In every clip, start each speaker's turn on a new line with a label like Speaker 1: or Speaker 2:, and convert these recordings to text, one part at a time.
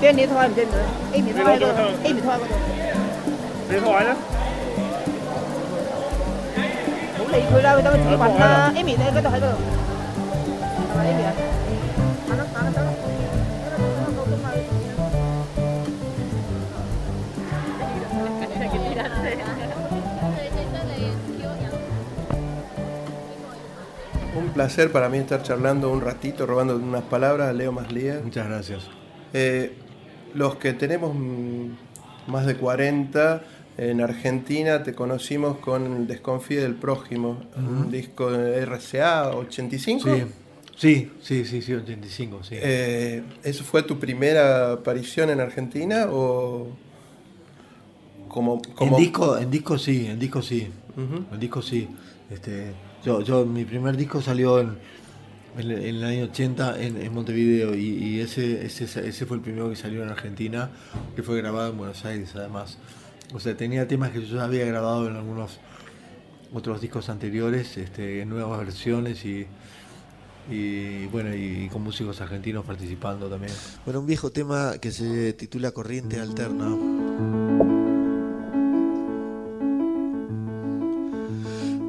Speaker 1: Trên điện thoại trên
Speaker 2: Un placer para mí estar charlando un ratito, robando unas palabras. A Leo Maslía.
Speaker 3: Muchas gracias.
Speaker 2: Eh, los que tenemos mm, más de 40 en Argentina te conocimos con Desconfíe del Prójimo, un disco de RCA 85.
Speaker 3: Sí, sí, sí, sí, sí 85, sí.
Speaker 2: Eh, ¿Eso fue tu primera aparición en Argentina o como, como...
Speaker 3: En disco, en disco sí, en disco sí,
Speaker 2: Ujú.
Speaker 3: en disco sí. Este, yo, yo, mi primer disco salió en, en, el año 80 en, en Montevideo y, y ese, ese, ese fue el primero que salió en Argentina, que fue grabado en Buenos Aires además. O sea, tenía temas que yo había grabado en algunos otros discos anteriores, este, en nuevas versiones y, y bueno, y, con músicos argentinos participando también.
Speaker 4: Bueno, un viejo tema que se titula Corriente Alterna.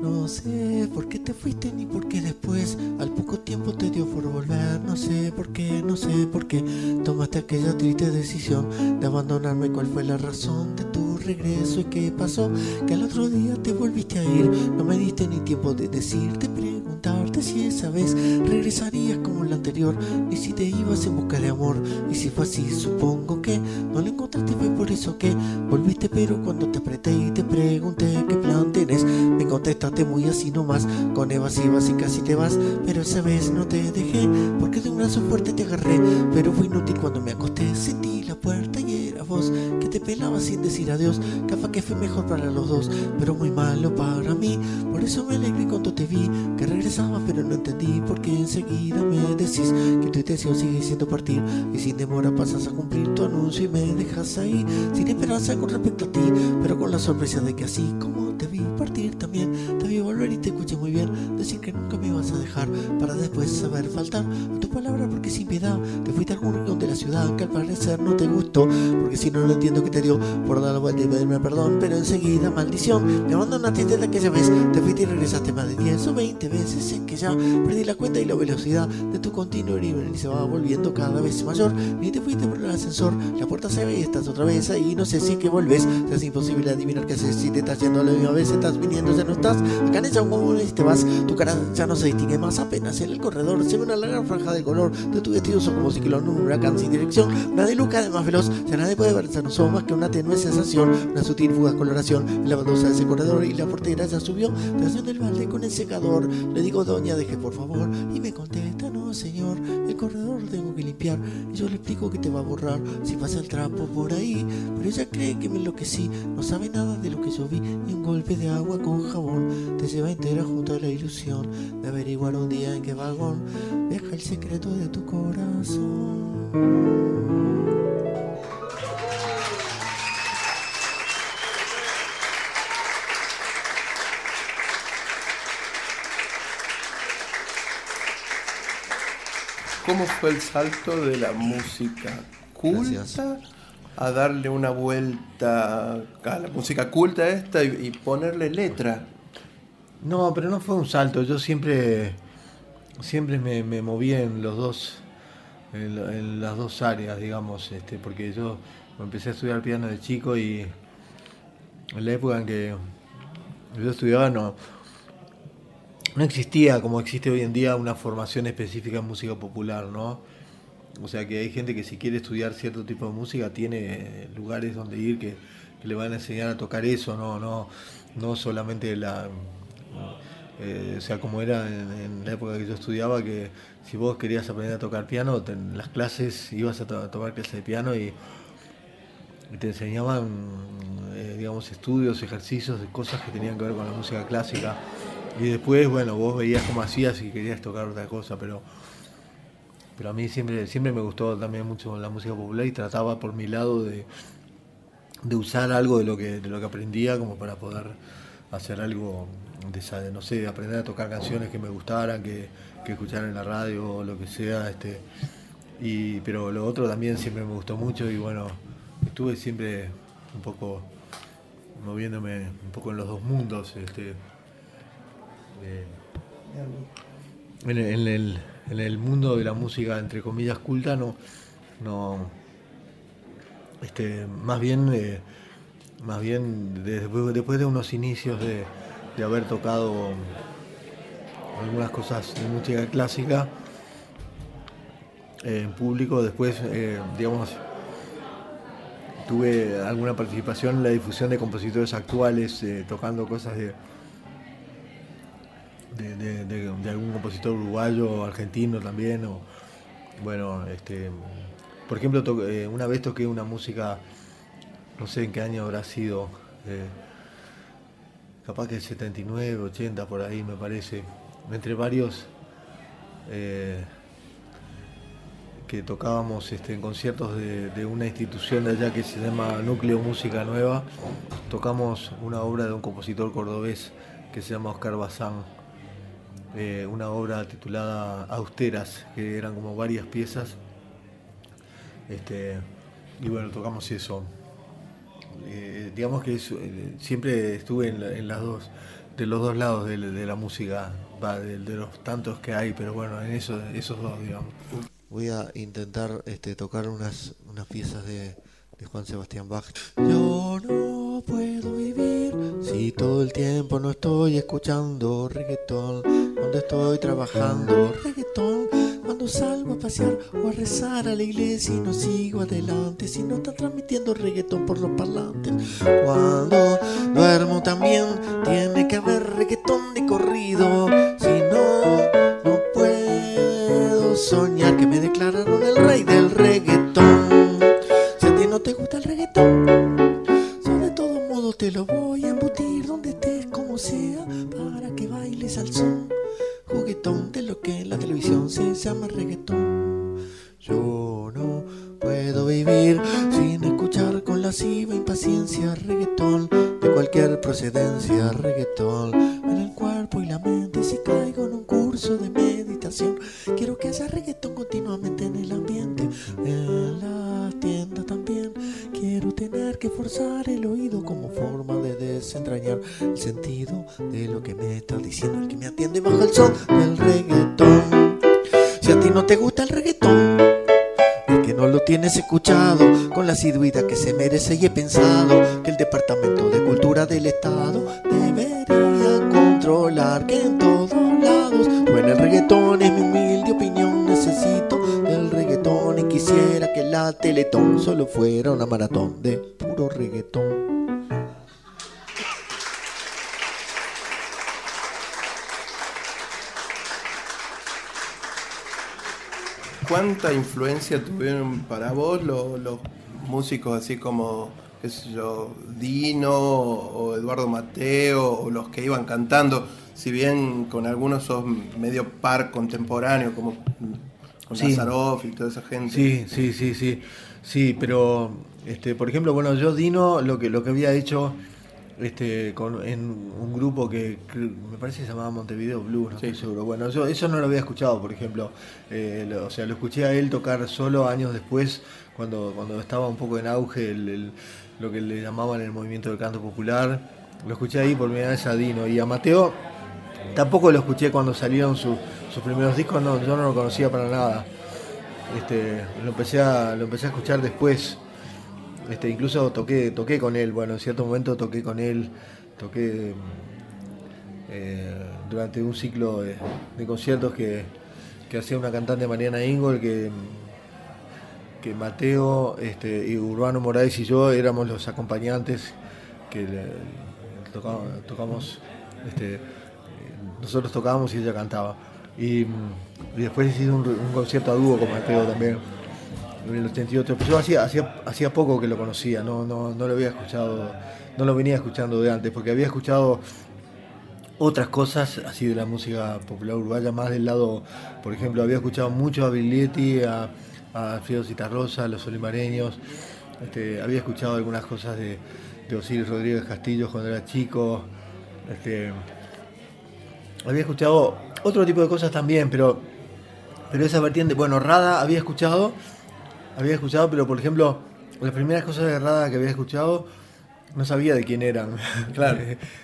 Speaker 4: No sé por qué te fuiste ni por qué después al poco tiempo te dio por volver. No sé por qué, no sé por qué tomaste aquella triste decisión de abandonarme. ¿Cuál fue la razón de tu regreso y qué pasó? Que al otro día te volviste a ir. No me diste ni tiempo de decirte, preguntarte si esa vez regresarías como la anterior, ni si te ibas en busca de amor. Y si fue así, supongo que no lo encontraste, fue por eso que volviste. Pero cuando te apreté y te pregunté qué plan tenés, me contestaste muy así nomás, con evasivas y casi te vas. Pero esa vez no te dejé, porque de un brazo fuerte te agarré. Pero fue inútil cuando me acosté, sentí la puerta y era vos que te pelaba sin decir adiós. Cafa que fue mejor para los dos, pero muy malo para mí. Por eso me alegré cuando te vi, que regresabas, pero no entendí. Porque enseguida me decís que tu intención sigue siendo partir. Y sin demora pasas a cumplir tu anuncio y me dejas ahí, sin esperanza con respecto a ti. Pero con la sorpresa de que así como te vi partir también, te vi volver y te escuché muy bien. Decir que nunca me ibas a dejar, para después saber faltar a tu palabra. Porque sin piedad te fuiste a algún rincón de la ciudad que al parecer no te gustó. Porque si no, no entiendo que te dio por dar la vuelta y pedirme perdón. Pero enseguida, maldición, me abandonaste desde aquella vez. Te fuiste y regresaste más de 10 o 20 veces. Sé que ya perdí la cuenta y la velocidad de tu continuo y se va volviendo cada vez mayor. Ni te fuiste por el ascensor, la puerta se ve y estás otra vez ahí. No sé si es que volves, te es imposible adivinar qué haces. Si te estás yendo a la misma vez, estás viniendo, ya no estás. Acá en esa y te vas, tu cara ya no se distingue más. Apenas en el corredor se ve una larga franja de color de tu vestido, son como ciclón, un huracán sin dirección. Una de Luca, además veloz, ya nadie puede ver, ya no somos más que una tenue sensación. Una sutil fugaz coloración la baldosa de ese corredor y la portera ya subió, estación el balde con el secador. Le digo, doña, deje por favor. Y me contesta, no, señor, el corredor lo tengo que limpiar. Y yo le explico que te va a borrar si pasa el trapo por ahí. Pero ella cree que me enloquecí, no sabe nada de lo que yo vi, ni un golpe de agua con jabón. Te lleva entera junto a la ilusión de averiguar un día en qué vagón deja el secreto de tu corazón.
Speaker 2: ¿Cómo fue el salto de la música culta
Speaker 4: Gracias.
Speaker 2: a darle una vuelta a la música culta esta y, y ponerle letra?
Speaker 3: No, pero no fue un salto. Yo siempre, siempre me, me moví en los dos, en, en las dos áreas, digamos, este, porque yo empecé a estudiar piano de chico y en la época en que yo estudiaba no, no existía como existe hoy en día una formación específica en música popular, ¿no? O sea que hay gente que si quiere estudiar cierto tipo de música tiene lugares donde ir que, le van a enseñar a tocar eso, no, no, no solamente la eh, sea como era en, la época que yo estudiaba que si vos querías aprender a tocar piano, en las clases ibas a, to- a tomar clases de piano y, te enseñaban eh, digamos estudios, ejercicios cosas que tenían que ver con la música clásica. Y después, bueno, vos veías cómo hacías y querías tocar otra cosa, pero pero a mí siempre, siempre me gustó también mucho la música popular y trataba por mi lado de, de usar algo de lo que, de lo que aprendía como para poder hacer algo de, esa- no sé, de aprender a tocar canciones que me gustaran, que, que escuchar en la radio o lo que sea, este Y, pero lo otro también siempre me gustó mucho y bueno, estuve siempre un poco moviéndome un poco en los dos mundos. Este, en, el- en el, mundo de la música, entre comillas, culta, no, no este, más bien, eh, más bien después, después de unos inicios de, de haber tocado algunas cosas de música clásica eh, en público, después, eh, digamos, tuve alguna participación en la difusión de compositores actuales, tocando cosas de, de, algún compositor uruguayo argentino también. O, bueno, este, por ejemplo, eh, una vez toqué una música, no sé en qué año habrá sido, eh, capaz que el 79, 80, por ahí me parece, entre varios eh, que tocábamos este, en conciertos de una institución de allá que se llama Núcleo Música Nueva, tocamos una obra de un compositor cordobés que se llama Oscar Bazán, eh, una obra titulada Austeras, que eran como varias piezas. Este, y bueno, tocamos eso. Eh, digamos que eh, siempre estuve en, la- en las dos, de los dos lados de, la- música, va, de, de los tantos que hay, pero bueno, en eso, esos dos, digamos.
Speaker 4: Voy a intentar este, tocar unas, unas piezas de, de Juan Sebastián Bach. Yo no puedo vivir si todo el tiempo no estoy escuchando reggaetón. Cuando estoy trabajando reggaetón. Cuando salgo a pasear o a rezar a la iglesia y no sigo adelante. Si no está transmitiendo reggaetón por los parlantes. Cuando duermo también tiene que haber reggaetón de corrido. Si no, no puedo soñar De lo que en la televisión se llama reggaetón. Yo no puedo vivir sin escuchar con lasciva impaciencia reggaetón de cualquier procedencia reggaetón. En el cuerpo y la mente si caigo en un curso de meditación quiero que haya reggaetón continuamente en el ambiente en las tiendas también. Quiero tener que forzar el oído como forma de desentrañar el sentido de lo que me está diciendo el que me atiende bajo el reggaetón si a ti no te gusta el reggaetón el que no lo tienes escuchado con la asiduidad que se merece y he pensado que el Departamento de Cultura del Estado debería controlar que en todos lados suene el reggaetón es mi humilde opinión necesito del reggaetón y quisiera que la Teletón solo fuera una maratón de puro reggaetón
Speaker 2: ¿Cuánta influencia tuvieron para vos lo- los músicos así como, qué sé yo, Dino o Eduardo Mateo o los que iban cantando? Si bien con algunos sos medio par contemporáneo, como con
Speaker 3: Sí.
Speaker 2: Y toda esa gente.
Speaker 3: Sí, sí, sí, sí. Sí, pero este, por ejemplo, bueno, yo Dino lo que lo que había hecho este con en un grupo que, que me parece que se llamaba Montevideo Blues, no
Speaker 2: Sí.
Speaker 3: estoy seguro. Bueno, yo eso no lo había escuchado, por ejemplo. Eh, lo- o sea, lo escuché a él tocar solo años después, cuando, cuando estaba un poco en auge el, el- lo que le llamaban el movimiento del canto popular. Lo escuché ahí por primera vez a Dino. Y a Mateo tampoco lo escuché cuando salieron su- sus primeros discos, no, yo no lo conocía para nada. Este, lo empecé a, lo empecé a escuchar después. Este, incluso toqué, toqué con él, bueno, en cierto momento toqué con él, toqué eh, durante un ciclo de, conciertos que, hacía una cantante Mariana Ingol, que, que Mateo este, y Urbano Moraes y yo éramos los acompañantes que tocamos, este, nosotros tocábamos y ella cantaba. Y, mm, y después hice un, un concierto a dúo con Mateo también en el 88. Pero yo hacía, hacía, hacía poco que lo conocía, no, no, no lo había escuchado, no lo venía escuchando de antes, porque había escuchado otras cosas así de la música popular uruguaya, más del lado, por ejemplo, había escuchado mucho a Biglietti, a, a Alfredo Citarrosa, a los olimareños, este, había escuchado algunas cosas de, de Osiris Rodríguez Castillo cuando era chico, este, había escuchado otro tipo de cosas también, pero Pero esa vertiente, bueno, Rada había escuchado, había escuchado, pero por ejemplo, las primeras cosas de Rada que había escuchado, no sabía de quién eran.
Speaker 2: Claro.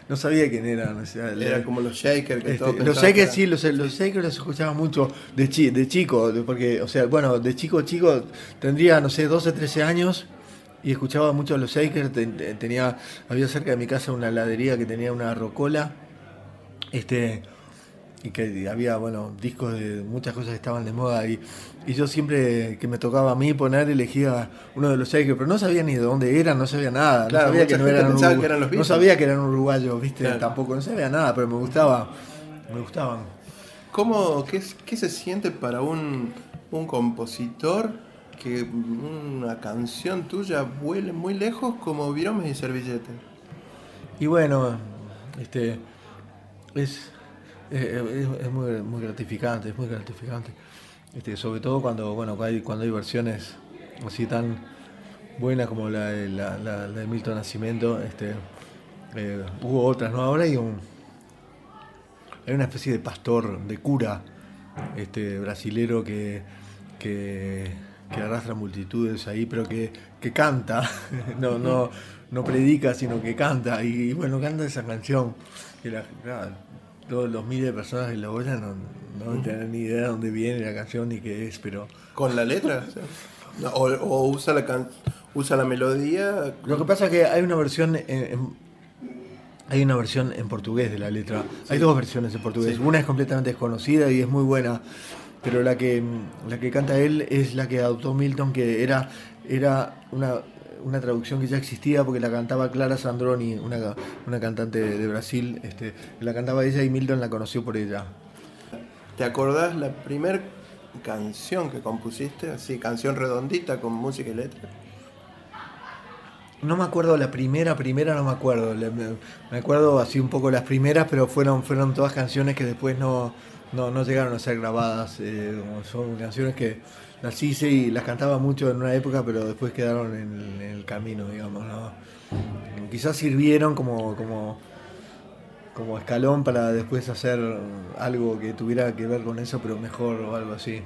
Speaker 3: no sabía quién eran. o sea,
Speaker 2: Era como los Shakers que
Speaker 3: este, los Shakers sí, los, los Shakers los escuchaba mucho de, chi, de chico, porque, o sea, bueno, de chico chico tendría, no sé, 12, 13 años y escuchaba mucho a los Shakers. ten- tenía, había cerca de mi casa una heladería que tenía una rocola, este, y que había, bueno, discos de muchas cosas que estaban de moda y, y yo siempre que me tocaba a mí poner elegía uno de los Shakers, pero no sabía ni de dónde eran, no sabía nada,
Speaker 2: Claro,
Speaker 3: no sabía que no eran,
Speaker 2: pensaba
Speaker 3: urugu-
Speaker 2: que eran los
Speaker 3: no sabía que eran uruguayos, viste,
Speaker 2: Claro.
Speaker 3: tampoco, no sabía nada, pero me gustaba, me gustaban.
Speaker 2: ¿Cómo, qué, qué se siente para un, un compositor que una canción tuya vuele muy lejos como viromes y servilletas?
Speaker 3: Y bueno, este es, es, muy, gratificante, es muy gratificante. Este, sobre todo cuando, bueno, cuando hay, cuando hay versiones así tan buenas como la, de- Milton Nascimento, este, eh, hubo otras, ¿no? Ahora hay un hay una especie de pastor, de cura, este brasilero que, que, arrastra multitudes ahí, pero que, que canta, no, no, no predica, sino que canta, y bueno, canta esa canción. Todos los miles de personas que la oyen no, no tienen ni idea de dónde viene la canción ni qué es, pero
Speaker 2: ¿Con la letra? O, usa, la can- usa la melodía.
Speaker 3: Lo que pasa es que hay una versión en, en- hay una versión en portugués de la letra. Hay dos versiones en portugués.
Speaker 2: Sí.
Speaker 3: Una es completamente desconocida y es muy buena, pero la que la que canta él es la que adoptó Milton, que era era una una traducción que ya existía porque la cantaba Clara Sandroni, una, una cantante de, de Brasil, este, la cantaba ella y Milton la conoció por ella.
Speaker 2: ¿Te acordás la primer canción que compusiste? Así, canción redondita con música y letra.
Speaker 3: No me acuerdo la primera, primera no me acuerdo. Me, acuerdo así un poco las primeras, pero fueron, fueron todas canciones que después no, no, no llegaron a ser grabadas. eh, son canciones que las hice y las cantaba mucho en una época, pero después quedaron en, en el camino, digamos. ¿no? Quizás sirvieron como, como, como escalón para después hacer algo que tuviera que ver con eso, pero mejor o algo así.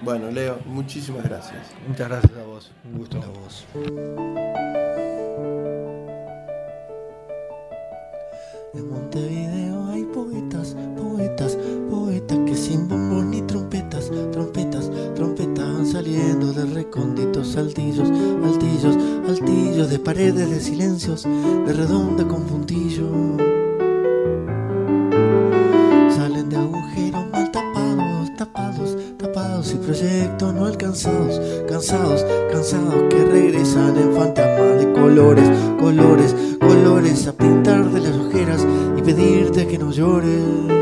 Speaker 2: Bueno, Leo, muchísimas gracias.
Speaker 3: Muchas gracias a vos. Un gusto.
Speaker 4: La voz. En Montevideo hay poetas, poetas, poetas que sin bombos ni trompetas, trompetas, recónditos altillos, altillos, altillos de paredes de silencios, de redonda con puntillo. Salen de agujeros mal tapados, tapados, tapados y proyectos no alcanzados, cansados, cansados que regresan en fantasmas de colores, colores, colores a pintar de las ojeras y pedirte que no llores.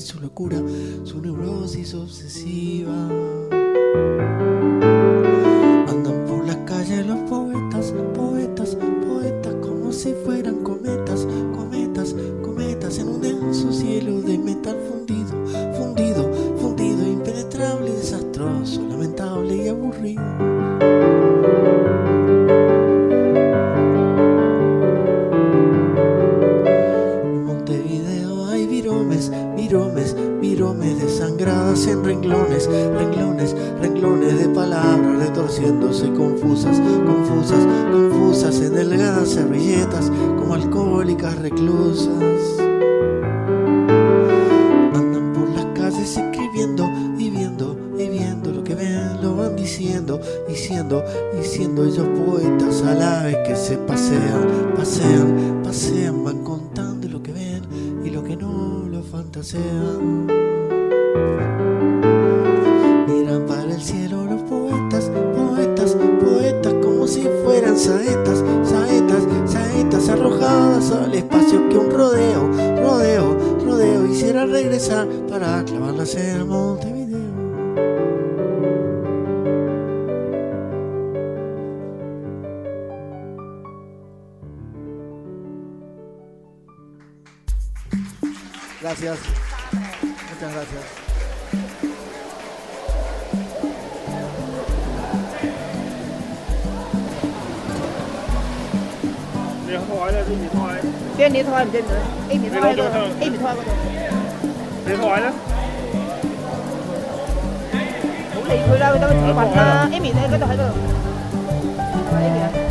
Speaker 4: Su locura, su neurosis obsesiva. En renglones, renglones, renglones de palabras retorciéndose confusas, confusas, confusas en delgadas servilletas como alcohólicas reclusas. Andan por las calles escribiendo y viendo y viendo lo que ven, lo van diciendo, diciendo, diciendo ellos poetas a la vez que se pasean, pasean, pasean, van contando lo que ven y lo que no lo fantasean. hiciera regresar para clavarlas en el Montevideo. Gracias. Muchas gracias.
Speaker 5: 你台咧？边面台？
Speaker 1: 边你台唔知唔知？Amy 台喺嗰度，Amy 台嗰度，
Speaker 5: 你台咧？
Speaker 1: 唔 điện thoại đó. Thì người ta người ta chụp ảnh em nhìn thấy cái tôi thấy được. Em kìa.